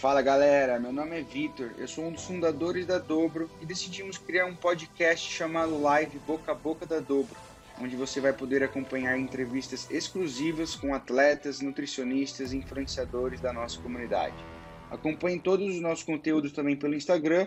Fala galera, meu nome é Vitor, eu sou um dos fundadores da Dobro e decidimos criar um podcast chamado Live Boca a Boca da Dobro, onde você vai poder acompanhar entrevistas exclusivas com atletas, nutricionistas e influenciadores da nossa comunidade. Acompanhe todos os nossos conteúdos também pelo Instagram,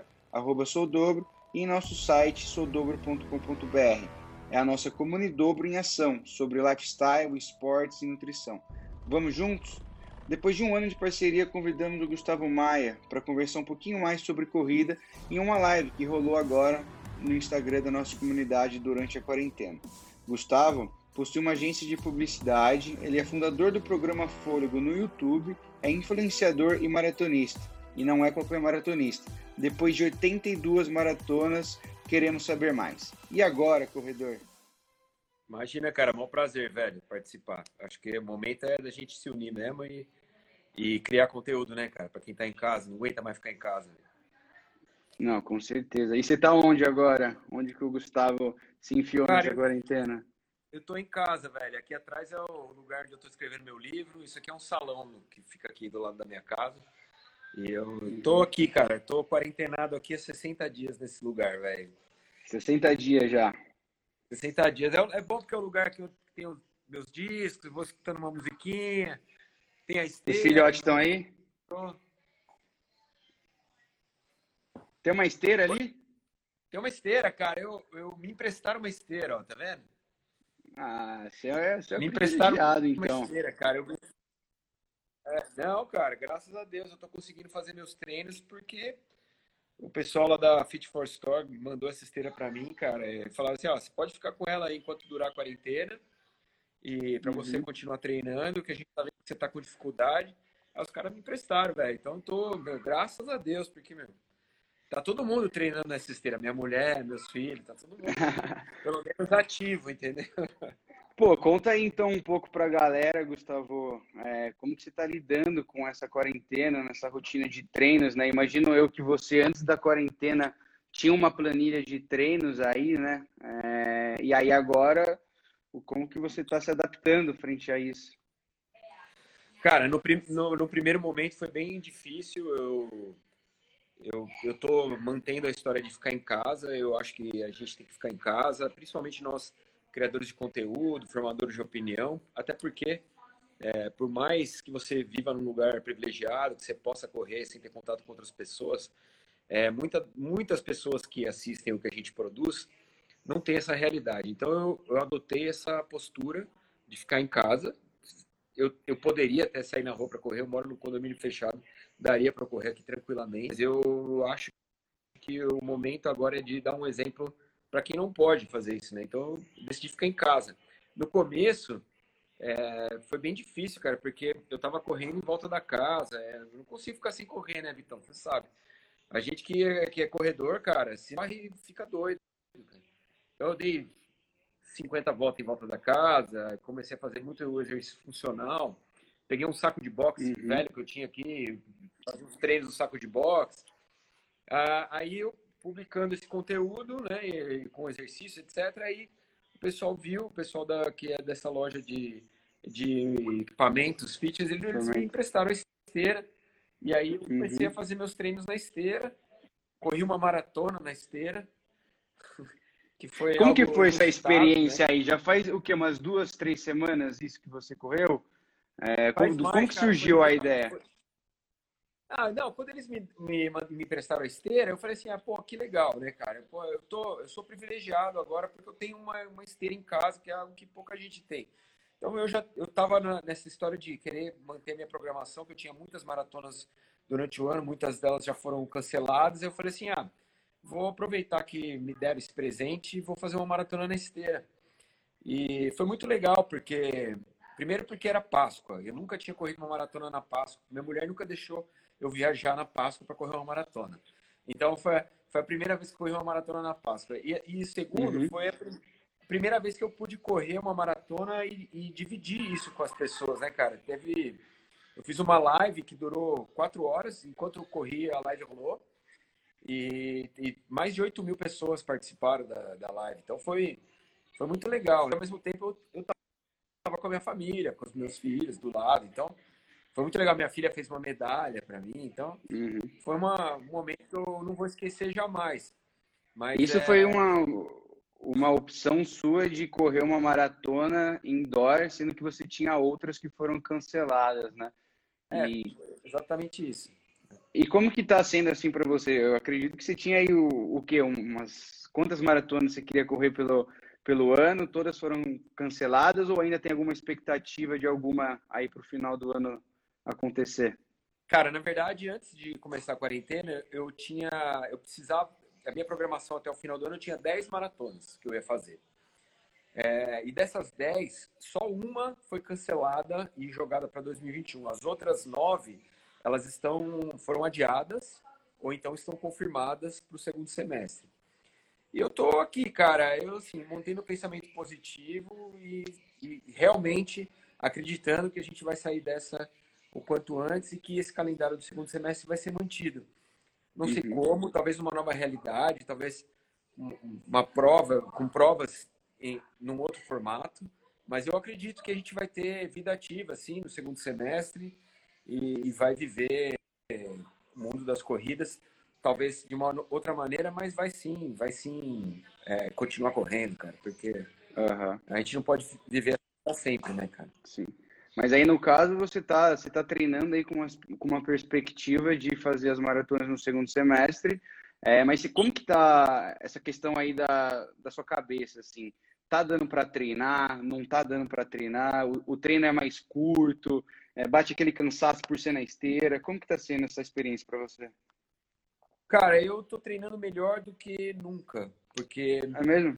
soudobro, e em nosso site soudobro.com.br. É a nossa Comunidobro em ação sobre lifestyle, esportes e nutrição. Vamos juntos? Depois de um ano de parceria, convidamos o Gustavo Maia para conversar um pouquinho mais sobre corrida em uma live que rolou agora no Instagram da nossa comunidade durante a quarentena. Gustavo possui uma agência de publicidade, ele é fundador do programa Fôlego no YouTube, é influenciador e maratonista. E não é qualquer maratonista. Depois de 82 maratonas, queremos saber mais. E agora, corredor? Imagina, cara, um prazer, velho, participar. Acho que o momento é da gente se unir mesmo e, e criar conteúdo, né, cara? Para quem tá em casa, não aguenta mais ficar em casa. Não, com certeza. E você tá onde agora? Onde que o Gustavo se enfiou cara, nessa quarentena? Eu tô em casa, velho. Aqui atrás é o lugar onde eu tô escrevendo meu livro. Isso aqui é um salão que fica aqui do lado da minha casa. E eu tô aqui, cara. Tô quarentenado aqui há 60 dias nesse lugar, velho. 60 dias já. 60 dias. É, é bom porque é o lugar que eu tenho meus discos, vou escutando uma musiquinha, tem a esteira. Os filhotes estão aí? Tô. Tem uma esteira ali? Tem uma esteira, cara. Eu, eu me emprestaram uma esteira, ó, tá vendo? Ah, você é, você é me emprestaram uma então. esteira, cara. Eu... É, não, cara, graças a Deus eu tô conseguindo fazer meus treinos porque o pessoal lá da Fit for Store mandou essa esteira para mim, cara. É, falaram assim, ó, você pode ficar com ela aí enquanto durar a quarentena e para uhum. você continuar treinando, que a gente tá vendo que você tá com dificuldade. Aí os caras me emprestaram, velho. Então tô, meu, graças a Deus, porque, meu, tá todo mundo treinando nessa esteira. Minha mulher, meus filhos, tá todo mundo pelo menos ativo, entendeu? Pô, conta aí então um pouco pra galera, Gustavo, é, como que você tá lidando com essa quarentena, nessa rotina de treinos, né? Imagino eu que você, antes da quarentena, tinha uma planilha de treinos aí, né? É, e aí agora, como que você está se adaptando frente a isso? Cara, no, no, no, primeiro momento foi bem difícil. Eu, eu, eu tô mantendo a história de ficar em casa. Eu acho que a gente tem que ficar em casa, principalmente nós criadores de conteúdo, formadores de opinião, até porque, é, por mais que você viva num lugar privilegiado, que você possa correr sem ter contato com outras pessoas, é, muita, muitas pessoas que assistem o que a gente produz não têm essa realidade. Então, eu, eu adotei essa postura de ficar em casa. Eu, eu poderia até sair na rua para correr, eu moro no condomínio fechado, daria para correr aqui tranquilamente. Mas eu acho que o momento agora é de dar um exemplo para quem não pode fazer isso, né? Então, eu decidi ficar em casa. No começo, é, foi bem difícil, cara, porque eu tava correndo em volta da casa. É, não consigo ficar sem correr, né, Vitão? Você sabe. A gente que é, que é corredor, cara, se fica doido. Então, eu dei 50 voltas em volta da casa, comecei a fazer muito exercício funcional. Peguei um saco de boxe uhum. velho que eu tinha aqui, fazia uns treinos no saco de boxe. Ah, aí eu publicando esse conteúdo, né, e, com exercício, etc. Aí o pessoal viu, o pessoal da, que é dessa loja de, de equipamentos fitness, eles me emprestaram a esteira. E aí eu comecei uhum. a fazer meus treinos na esteira. Corri uma maratona na esteira. Que foi Como que foi essa experiência né? aí? Já faz o que? Umas duas, três semanas isso que você correu? É, como, mais, como que surgiu cara, a ideia? Foi, ah, não, quando eles me, me, me emprestaram a esteira, eu falei assim, ah, pô, que legal, né, cara? Pô, eu, tô, eu sou privilegiado agora porque eu tenho uma, uma esteira em casa, que é algo que pouca gente tem. Então eu já eu tava na, nessa história de querer manter minha programação, que eu tinha muitas maratonas durante o ano, muitas delas já foram canceladas. Eu falei assim, ah, vou aproveitar que me deram esse presente e vou fazer uma maratona na esteira. E foi muito legal, porque primeiro porque era Páscoa. Eu nunca tinha corrido uma maratona na Páscoa. Minha mulher nunca deixou eu viajar na Páscoa para correr uma maratona. Então foi, foi a primeira vez que corri uma maratona na Páscoa. E, e segundo, uhum. foi a primeira vez que eu pude correr uma maratona e, e, dividir isso com as pessoas, né, cara? Teve. Eu fiz uma live que durou quatro horas, enquanto eu corria, a live rolou. E, e mais de 8 mil pessoas participaram da, da live. Então foi, foi muito legal. Ao mesmo tempo, eu, eu tava com a minha família, com os meus filhos do lado. Então, foi muito legal. Minha filha fez uma medalha para mim, então uhum. foi uma, um momento que eu não vou esquecer jamais. Mas, Isso é... foi uma, uma opção sua de correr uma maratona indoor, sendo que você tinha outras que foram canceladas, né? É, e... exatamente isso. E como que tá sendo assim para você? Eu acredito que você tinha aí o, o quê? Umas quantas maratonas você queria correr pelo pelo ano? Todas foram canceladas ou ainda tem alguma expectativa de alguma aí para o final do ano acontecer? Cara, na verdade, antes de começar a quarentena, eu tinha, eu precisava, a minha programação até o final do ano eu tinha 10 maratonas que eu ia fazer. É, e dessas 10, só uma foi cancelada e jogada para 2021. As outras nove, elas estão, foram adiadas ou então estão confirmadas para o segundo semestre. E eu tô aqui, cara, eu assim, montei meu pensamento positivo e, e realmente acreditando que a gente vai sair dessa o quanto antes e que esse calendário do segundo semestre vai ser mantido. Não sei uhum. como, talvez uma nova realidade, talvez uma prova, com provas em num outro formato, mas eu acredito que a gente vai ter vida ativa, assim, no segundo semestre e, e vai viver é, o mundo das corridas, talvez de uma outra maneira, mas vai sim, vai sim é, continuar correndo, cara, porque uhum. a gente não pode viver sempre, né, cara? Sim. Mas aí, no caso, você está você tá treinando aí com uma, com uma perspectiva de fazer as maratonas no segundo semestre. É, mas como que tá essa questão aí da, da sua cabeça, assim? Tá dando para treinar? Não tá dando para treinar? O, o, treino é mais curto? É, bate aquele cansaço por ser na esteira? Como que tá sendo essa experiência para você? Cara, eu tô treinando melhor do que nunca, porque... É mesmo?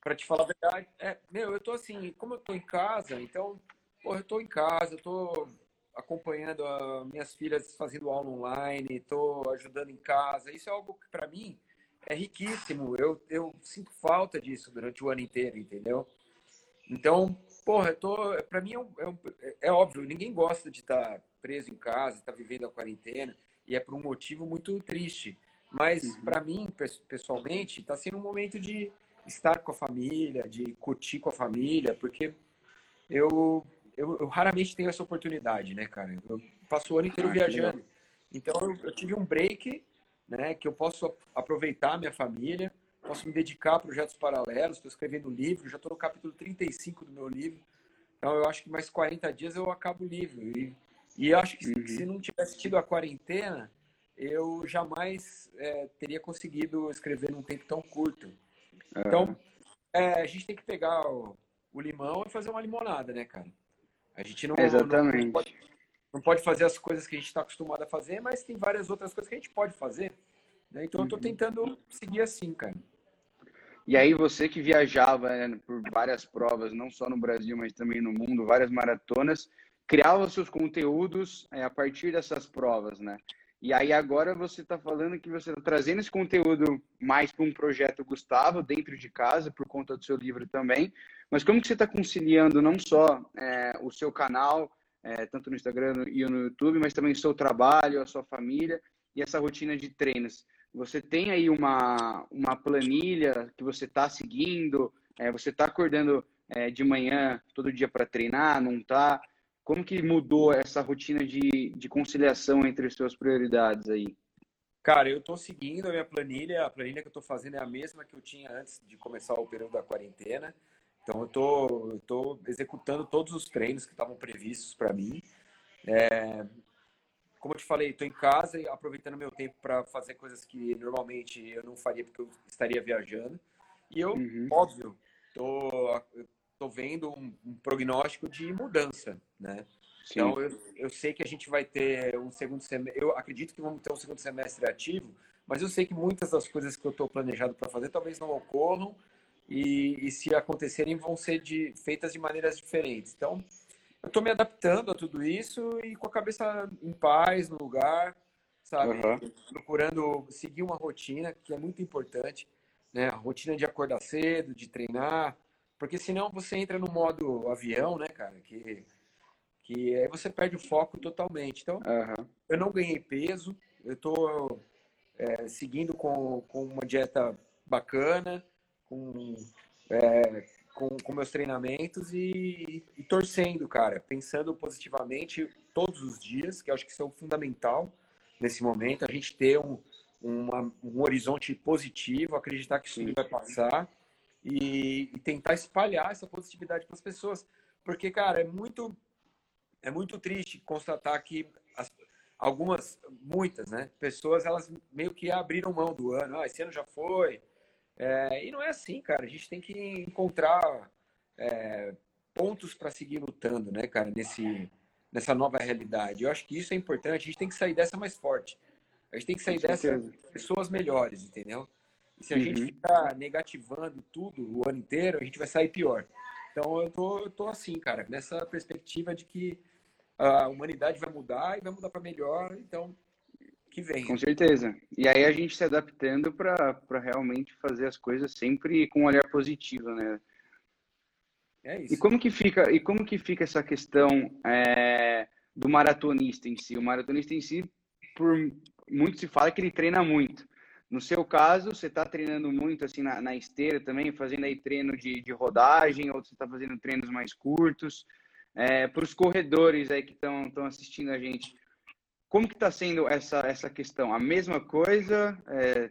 Para te falar a verdade, é, meu, eu tô assim, como eu tô em casa, então Pô, eu estou em casa, estou acompanhando as minhas filhas fazendo aula online, estou ajudando em casa. Isso é algo que, para mim, é riquíssimo. Eu, eu sinto falta disso durante o ano inteiro, entendeu? Então, porra, eu tô. Para mim é, um, é, um, é, óbvio, ninguém gosta de estar preso em casa, estar vivendo a quarentena, e é por um motivo muito triste. Mas, uhum. para mim, pessoalmente, está sendo um momento de estar com a família, de curtir com a família, porque eu eu, eu, raramente tenho essa oportunidade, né, cara? Eu passo o ano inteiro ah, viajando. Então eu, eu, tive um break, né, que eu posso aproveitar a minha família, posso me dedicar a projetos paralelos, estou escrevendo livro, já estou no capítulo 35 do meu livro. Então eu acho que mais 40 dias eu acabo o livro. E, e eu acho que uhum. se não tivesse tido a quarentena, eu jamais é, teria conseguido escrever num tempo tão curto. Então, é, a gente tem que pegar o, o limão e fazer uma limonada, né, cara? A gente não, Exatamente. não, pode, não pode fazer as coisas que a gente está acostumado a fazer, mas tem várias outras coisas que a gente pode fazer. Né? Então, eu estou uhum. tentando seguir assim, cara. E aí, você que viajava né, por várias provas, não só no Brasil, mas também no mundo, várias maratonas, criava seus conteúdos é, a partir dessas provas, né? E aí agora você está falando que você está trazendo esse conteúdo mais para um projeto Gustavo dentro de casa por conta do seu livro também. Mas como que você está conciliando não só é, o seu canal, é, tanto no Instagram e no YouTube, mas também o seu trabalho, a sua família e essa rotina de treinos? Você tem aí uma, uma planilha que você está seguindo? É, você está acordando é, de manhã todo dia para treinar? Não está? Como que mudou essa rotina de, de conciliação entre as suas prioridades aí? Cara, eu estou seguindo a minha planilha. A planilha que eu estou fazendo é a mesma que eu tinha antes de começar o período da quarentena. Então, eu tô, tô executando todos os treinos que estavam previstos para mim. É, como eu te falei, estou em casa e aproveitando meu tempo para fazer coisas que normalmente eu não faria porque eu estaria viajando. E eu, uhum. óbvio, tô, estou vendo um, um, prognóstico de mudança, né? Sim. Então eu, eu sei que a gente vai ter um segundo semestre, eu acredito que vamos ter um segundo semestre ativo, mas eu sei que muitas das coisas que eu estou planejado para fazer talvez não ocorram e, e, se acontecerem vão ser de, feitas de maneiras diferentes. Então eu estou me adaptando a tudo isso e com a cabeça em paz no lugar, sabe? Uhum. Procurando seguir uma rotina que é muito importante, né? A rotina de acordar cedo, de treinar, porque senão você entra no modo avião, né, cara? Que, que aí você perde o foco totalmente. Então, uhum. eu não ganhei peso, eu estou é, seguindo com, com uma dieta bacana, com, é, com, com meus treinamentos e, e, torcendo, cara, pensando positivamente todos os dias, que eu acho que isso é fundamental nesse momento, a gente ter um, uma, um horizonte positivo, acreditar que isso vai passar e, e tentar espalhar essa positividade para as pessoas. Porque, cara, é muito, é muito triste constatar que as, algumas, muitas, né, pessoas, elas meio que abriram mão do ano. Ah, esse ano já foi, é, e não é assim, cara. A gente tem que encontrar é, pontos para seguir lutando, né, cara, nesse, nessa nova realidade. Eu acho que isso é importante. A gente tem que sair dessa mais forte. A gente tem que sair dessa pessoas melhores, entendeu? E se a uhum. gente ficar negativando tudo o ano inteiro, a gente vai sair pior. Então eu tô, eu tô assim, cara, nessa perspectiva de que a humanidade vai mudar e vai mudar para melhor. Então que vem. Com certeza. E aí a gente se adaptando para realmente fazer as coisas sempre com um olhar positivo, né? É isso. E como que fica, e como que fica essa questão é, do maratonista em si? O maratonista em si, por muito se fala que ele treina muito. No seu caso, você está treinando muito assim na, na, esteira também, fazendo aí treino de, de rodagem, ou você está fazendo treinos mais curtos. É, para os corredores aí que estão assistindo a gente, como que está sendo essa, essa questão? A mesma coisa? É...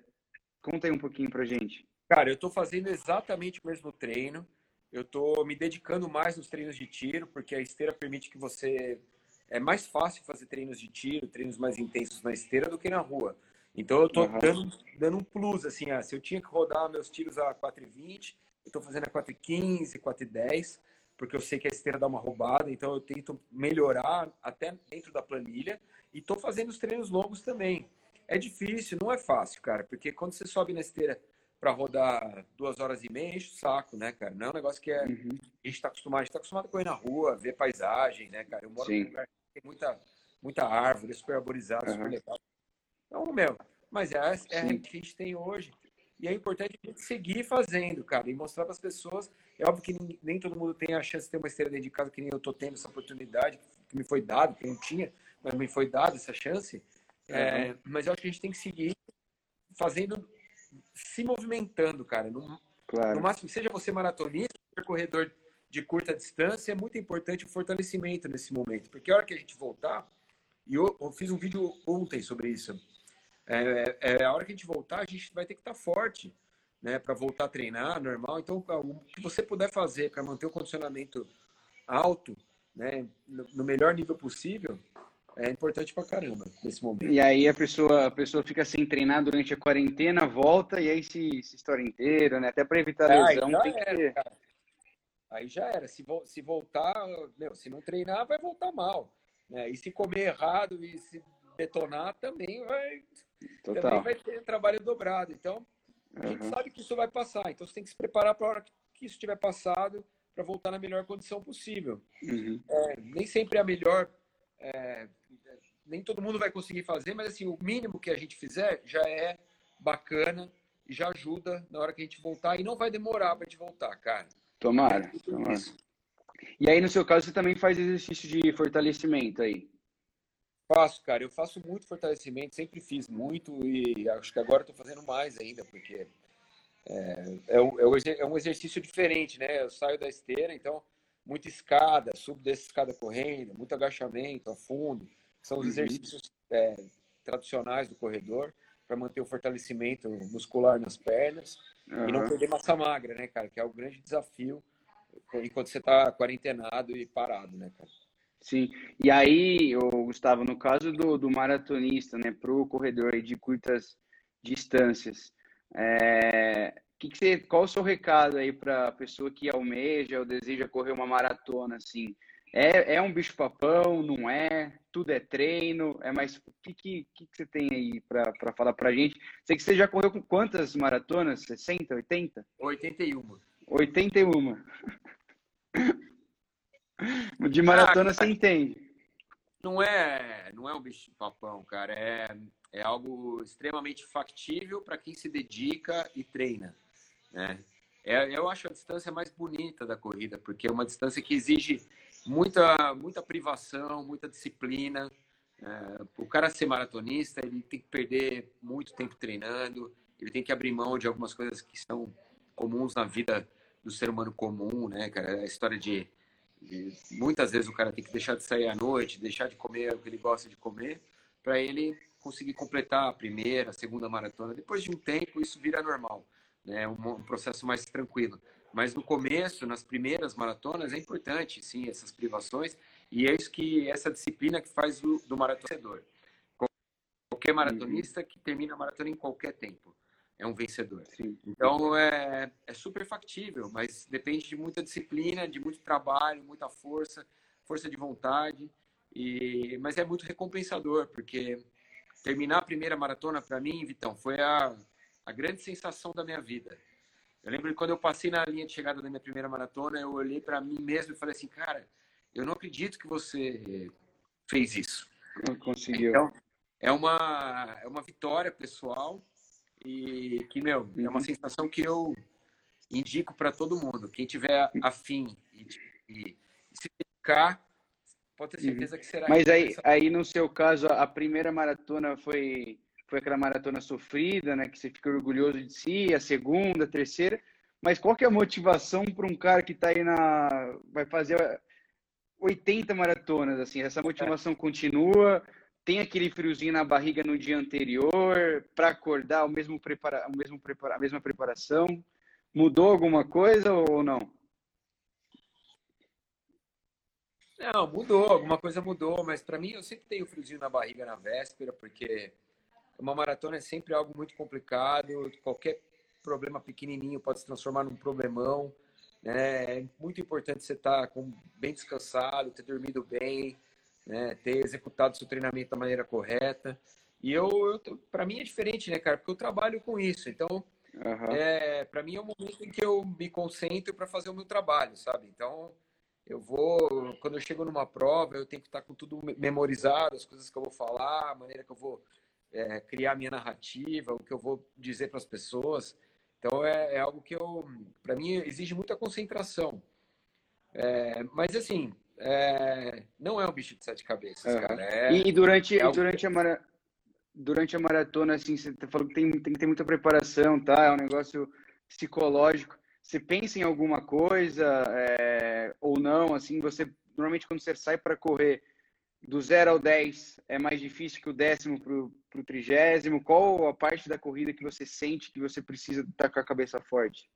Conta aí um pouquinho para gente. Cara, eu estou fazendo exatamente o mesmo treino. Eu estou me dedicando mais nos treinos de tiro, porque a esteira permite que você... É mais fácil fazer treinos de tiro, treinos mais intensos na esteira do que na rua. Então eu estou uhum. dando, dando um plus, assim, ah, se eu tinha que rodar meus tiros a 4,20, eu estou fazendo a 4,15, 4,10, porque eu sei que a esteira dá uma roubada, então eu tento melhorar até dentro da planilha e estou fazendo os treinos longos também. É difícil, não é fácil, cara, porque quando você sobe na esteira para rodar duas horas e meia, enche o saco, né, cara? Não é um negócio que é, uhum. a gente está acostumado, a gente está acostumado a correr na rua, ver paisagem, né, cara? Eu moro Sim. num lugar que tem muita, muita árvore, super arborizado, uhum. super legal. Então, meu, mas é, é a que a gente tem hoje. E é importante a gente seguir fazendo, cara, e mostrar para as pessoas. É óbvio que nem todo mundo tem a chance de ter uma esteira dentro de casa, que nem eu estou tendo essa oportunidade, que me foi dado, que não tinha mas me foi dada essa chance. É, uhum. mas eu acho que a gente tem que seguir fazendo, se movimentando, cara. No, claro. no máximo, seja você maratonista, corredor de curta distância, é muito importante o fortalecimento nesse momento. Porque a hora que a gente voltar, e eu, eu fiz um vídeo ontem sobre isso, é, é, a hora que a gente voltar, a gente vai ter que estar tá forte, né, para voltar a treinar normal. Então, o que você puder fazer para manter o condicionamento alto, né, no, no melhor nível possível, é importante pra caramba nesse momento. E aí a pessoa, a pessoa fica sem treinar durante a quarentena, volta e aí se, se estoura inteiro, né? Até para evitar ah, lesão tem que era, Cara. Aí já era. Se, vo, se voltar, meu, se não treinar, vai voltar mal. Né? E se comer errado e se detonar, também vai, Total. também vai ter trabalho dobrado. Então, a uhum. gente sabe que isso vai passar. Então, você tem que se preparar para a hora que isso tiver passado para voltar na melhor condição possível. Uhum. É, nem sempre é a melhor é, nem todo mundo vai conseguir fazer, mas assim, o mínimo que a gente fizer já é bacana e já ajuda na hora que a gente voltar e não vai demorar para a gente voltar, cara. Tomara, tomara. E aí, no seu caso, você também faz exercício de fortalecimento aí? Faço, cara. Eu faço muito fortalecimento, sempre fiz muito e acho que agora estou fazendo mais ainda, porque é, é, um, é um exercício diferente, né? Eu saio da esteira, então muita escada, subo dessa escada correndo, muito agachamento a fundo. São os uhum. exercícios é, tradicionais do corredor para manter o fortalecimento muscular nas pernas uhum. e não perder massa magra, né, cara? Que é o grande desafio enquanto você está quarentenado e parado, né, cara? Sim. E aí, o Gustavo, no caso do, do maratonista, né, para o corredor de curtas distâncias, é, que que você, qual o seu recado aí para a pessoa que almeja ou deseja correr uma maratona assim? É, é um bicho papão, não é? Tudo é treino? É mais o que, que, que você tem aí para falar para a gente? Sei que você já correu com quantas maratonas? 60, 80? 81. 81. De maratona ah, você entende. Não é, não é um bicho papão, cara. É, é algo extremamente factível para quem se dedica e treina. Né? É, eu acho a distância mais bonita da corrida, porque é uma distância que exige muita, muita privação, muita disciplina. É, o cara ser maratonista, ele tem que perder muito tempo treinando, ele tem que abrir mão de algumas coisas que são comuns na vida do ser humano comum, né, cara? A história de, de, muitas vezes o cara tem que deixar de sair à noite, deixar de comer o que ele gosta de comer, para ele conseguir completar a primeira, a segunda maratona. Depois de um tempo, isso vira normal, né? Um, um processo mais tranquilo. Mas no começo, nas primeiras maratonas, é importante, sim, essas privações, e é isso que essa disciplina que faz do, do maratonador. Qualquer maratonista que termina a maratona em qualquer tempo é um vencedor. Sim. Então é, é super factível, mas depende de muita disciplina, de muito trabalho, muita força, força de vontade. E, mas é muito recompensador, porque terminar a primeira maratona para mim, Vitão, foi a, a grande sensação da minha vida. Eu lembro que quando eu passei na linha de chegada da minha primeira maratona, eu olhei para mim mesmo e falei assim, cara, eu não acredito que você fez isso. Não conseguiu. Então, é uma, é uma vitória pessoal e que, meu, é uma uhum. sensação que eu indico para todo mundo. Quem tiver afim e, e, se dedicar, pode ter certeza que será. Mas aí, aí, no seu caso, a primeira maratona foi, foi aquela maratona sofrida, né? Que você fica orgulhoso de si, a segunda, a terceira. Mas qual que é a motivação para um cara que está aí na. vai fazer 80 maratonas, assim? Essa motivação continua? Tem aquele friozinho na barriga no dia anterior para acordar o mesmo prepara, o mesmo prepara, a mesma preparação? Mudou alguma coisa ou não? Não, mudou, alguma coisa mudou, mas para mim eu sempre tenho friozinho na barriga na véspera, porque uma maratona é sempre algo muito complicado, qualquer problema pequenininho pode se transformar num problemão, né? É muito importante você estar tá bem descansado, ter dormido bem, né? Ter executado seu treinamento da maneira correta. E eu, eu para mim é diferente, né, cara? Porque eu trabalho com isso. Então, uhum. é, para mim é o momento em que eu me concentro para fazer o meu trabalho, sabe? Então, eu vou, quando eu chego numa prova, eu tenho que estar com tudo memorizado, as coisas que eu vou falar, a maneira que eu vou é, criar a minha narrativa, o que eu vou dizer para as pessoas. Então, é, é, algo que eu, para mim, exige muita concentração. É, mas assim, é, não é um bicho de sete cabeças, uhum. cara. É, e durante, é durante, a mara, durante a maratona, assim, você tá falou que tem, tem que ter muita preparação, tá? É um negócio psicológico. Você pensa em alguma coisa é, ou não? Assim, você normalmente quando você sai para correr do 0 ao 10 é mais difícil que o décimo para o trigésimo? Qual a parte da corrida que você sente que você precisa estar tá com a cabeça forte?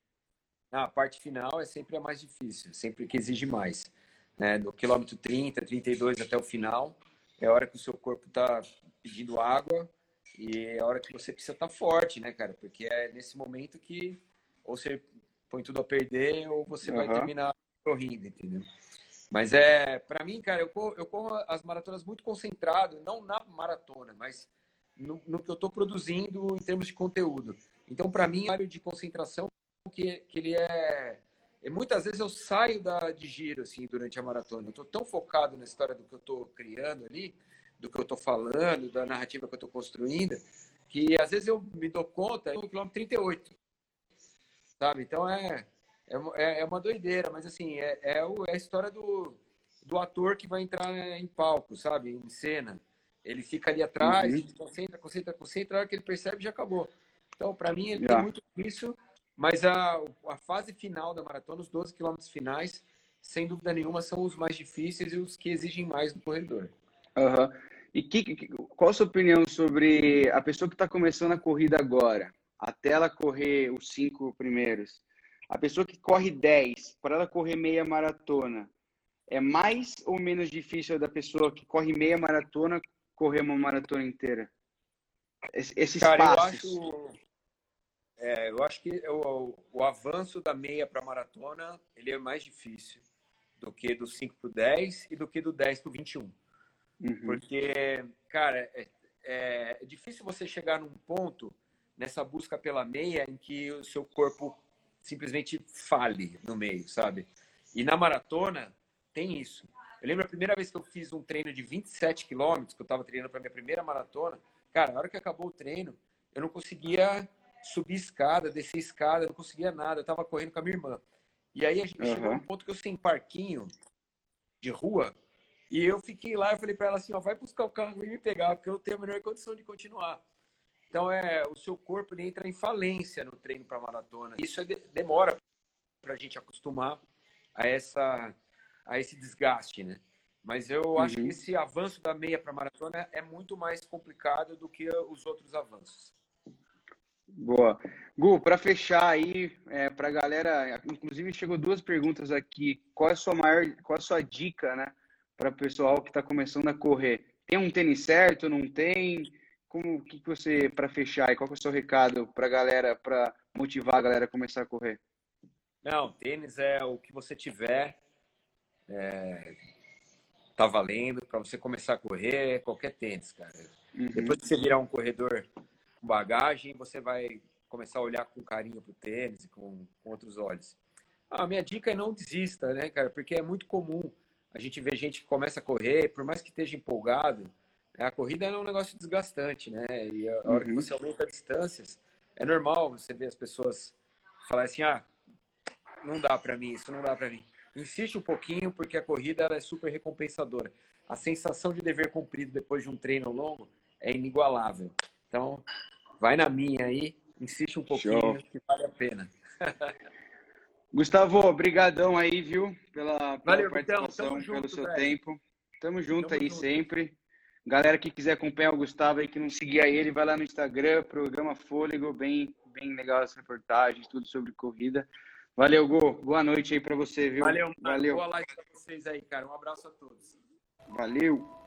Ah, a parte final é sempre a mais difícil, sempre que exige mais né, do quilômetro 30, 32 até o final. É a hora que o seu corpo está pedindo água e é a hora que você precisa estar tá forte, né, cara? Porque é nesse momento que ou você põe tudo a perder ou você uhum. vai terminar correndo, entendeu? Mas é, para mim, cara, eu corro, eu corro as maratonas muito concentrado, não na maratona, mas no, no que eu estou produzindo em termos de conteúdo. Então, para mim, área de concentração que, que ele é e muitas vezes eu saio da, de giro assim durante a maratona. Eu estou tão focado na história do que eu estou criando ali, do que eu estou falando, da narrativa que eu estou construindo, que às vezes eu me dou conta no quilômetro 38. Sabe? Então é, é, é uma doideira, mas assim, é, é, é a história do, do ator que vai entrar em palco, sabe? Em cena. Ele fica ali atrás, uhum. concentra, concentra, concentra, a hora que ele percebe já acabou. Então, para mim, ele yeah. tem muito isso mas a, a fase final da maratona, os 12 quilômetros finais, sem dúvida nenhuma, são os mais difíceis e os que exigem mais do corredor. Uhum. E que, qual a sua opinião sobre a pessoa que está começando a corrida agora, até ela correr os cinco primeiros? A pessoa que corre 10, para ela correr meia maratona, é mais ou menos difícil da pessoa que corre meia maratona correr uma maratona inteira? Esses Cara, passos. Eu acho, é, eu acho que o, o avanço da meia para maratona ele é mais difícil do que do 5 para o 10 e do que do 10 para o 21. Uhum. Porque, cara, é, é, é difícil você chegar num ponto nessa busca pela meia em que o seu corpo simplesmente fale no meio, sabe? E na maratona tem isso. Eu lembro a primeira vez que eu fiz um treino de 27 quilômetros, que eu estava treinando para minha primeira maratona. Cara, na hora que acabou o treino, eu não conseguia subir escada, descer escada, não conseguia nada. Eu tava correndo com a minha irmã. E aí a gente uhum. chegou num ponto que eu sem parquinho de rua. E eu fiquei lá, eu falei para ela assim, ó, vai buscar o carro e me pegar, porque eu não tenho a menor condição de continuar. Então é, o seu corpo ele entra em falência no treino para maratona. Isso é, demora para a gente acostumar a essa a esse desgaste, né? Mas eu uhum. acho que esse avanço da meia para maratona é muito mais complicado do que os outros avanços. Boa. Gu, para fechar aí, é, para a galera, inclusive chegou duas perguntas aqui. Qual é a sua maior, qual é a sua dica, né, para o pessoal que está começando a correr? Tem um tênis certo? Não tem? Como que, que você para fechar? E qual é o seu recado para a galera, para motivar a galera a começar a correr? Não, tênis é o que você tiver. É, tá valendo para você começar a correr, qualquer tênis, cara. Uhum. Depois que você virar um corredor com bagagem, você vai começar a olhar com carinho pro tênis, com, com outros olhos. A minha dica é não desista, né, cara? Porque é muito comum a gente ver gente que começa a correr, por mais que esteja empolgado, né, a corrida é um negócio desgastante, né? E a hora que uhum. você aumenta distâncias, é normal você ver as pessoas falar assim, ah, não dá para mim, isso não dá para mim. Insiste um pouquinho, porque a corrida é super recompensadora. A sensação de dever cumprido depois de um treino longo é inigualável. Então, vai na minha aí, insiste um pouquinho, Show. que vale a pena. Gustavo, obrigadão aí, viu, pela, pela Valeu, participação, pelo junto, seu velho. tempo. Tamo junto Tamo aí junto. sempre. Galera que quiser acompanhar o Gustavo aí, que não seguia ele, vai lá no Instagram, programa Fôlego, bem, bem legal as reportagens, tudo sobre corrida. Valeu, Gu. Boa noite aí para você, viu? Valeu, Valeu. Boa live para vocês aí, cara. Um abraço a todos. Valeu.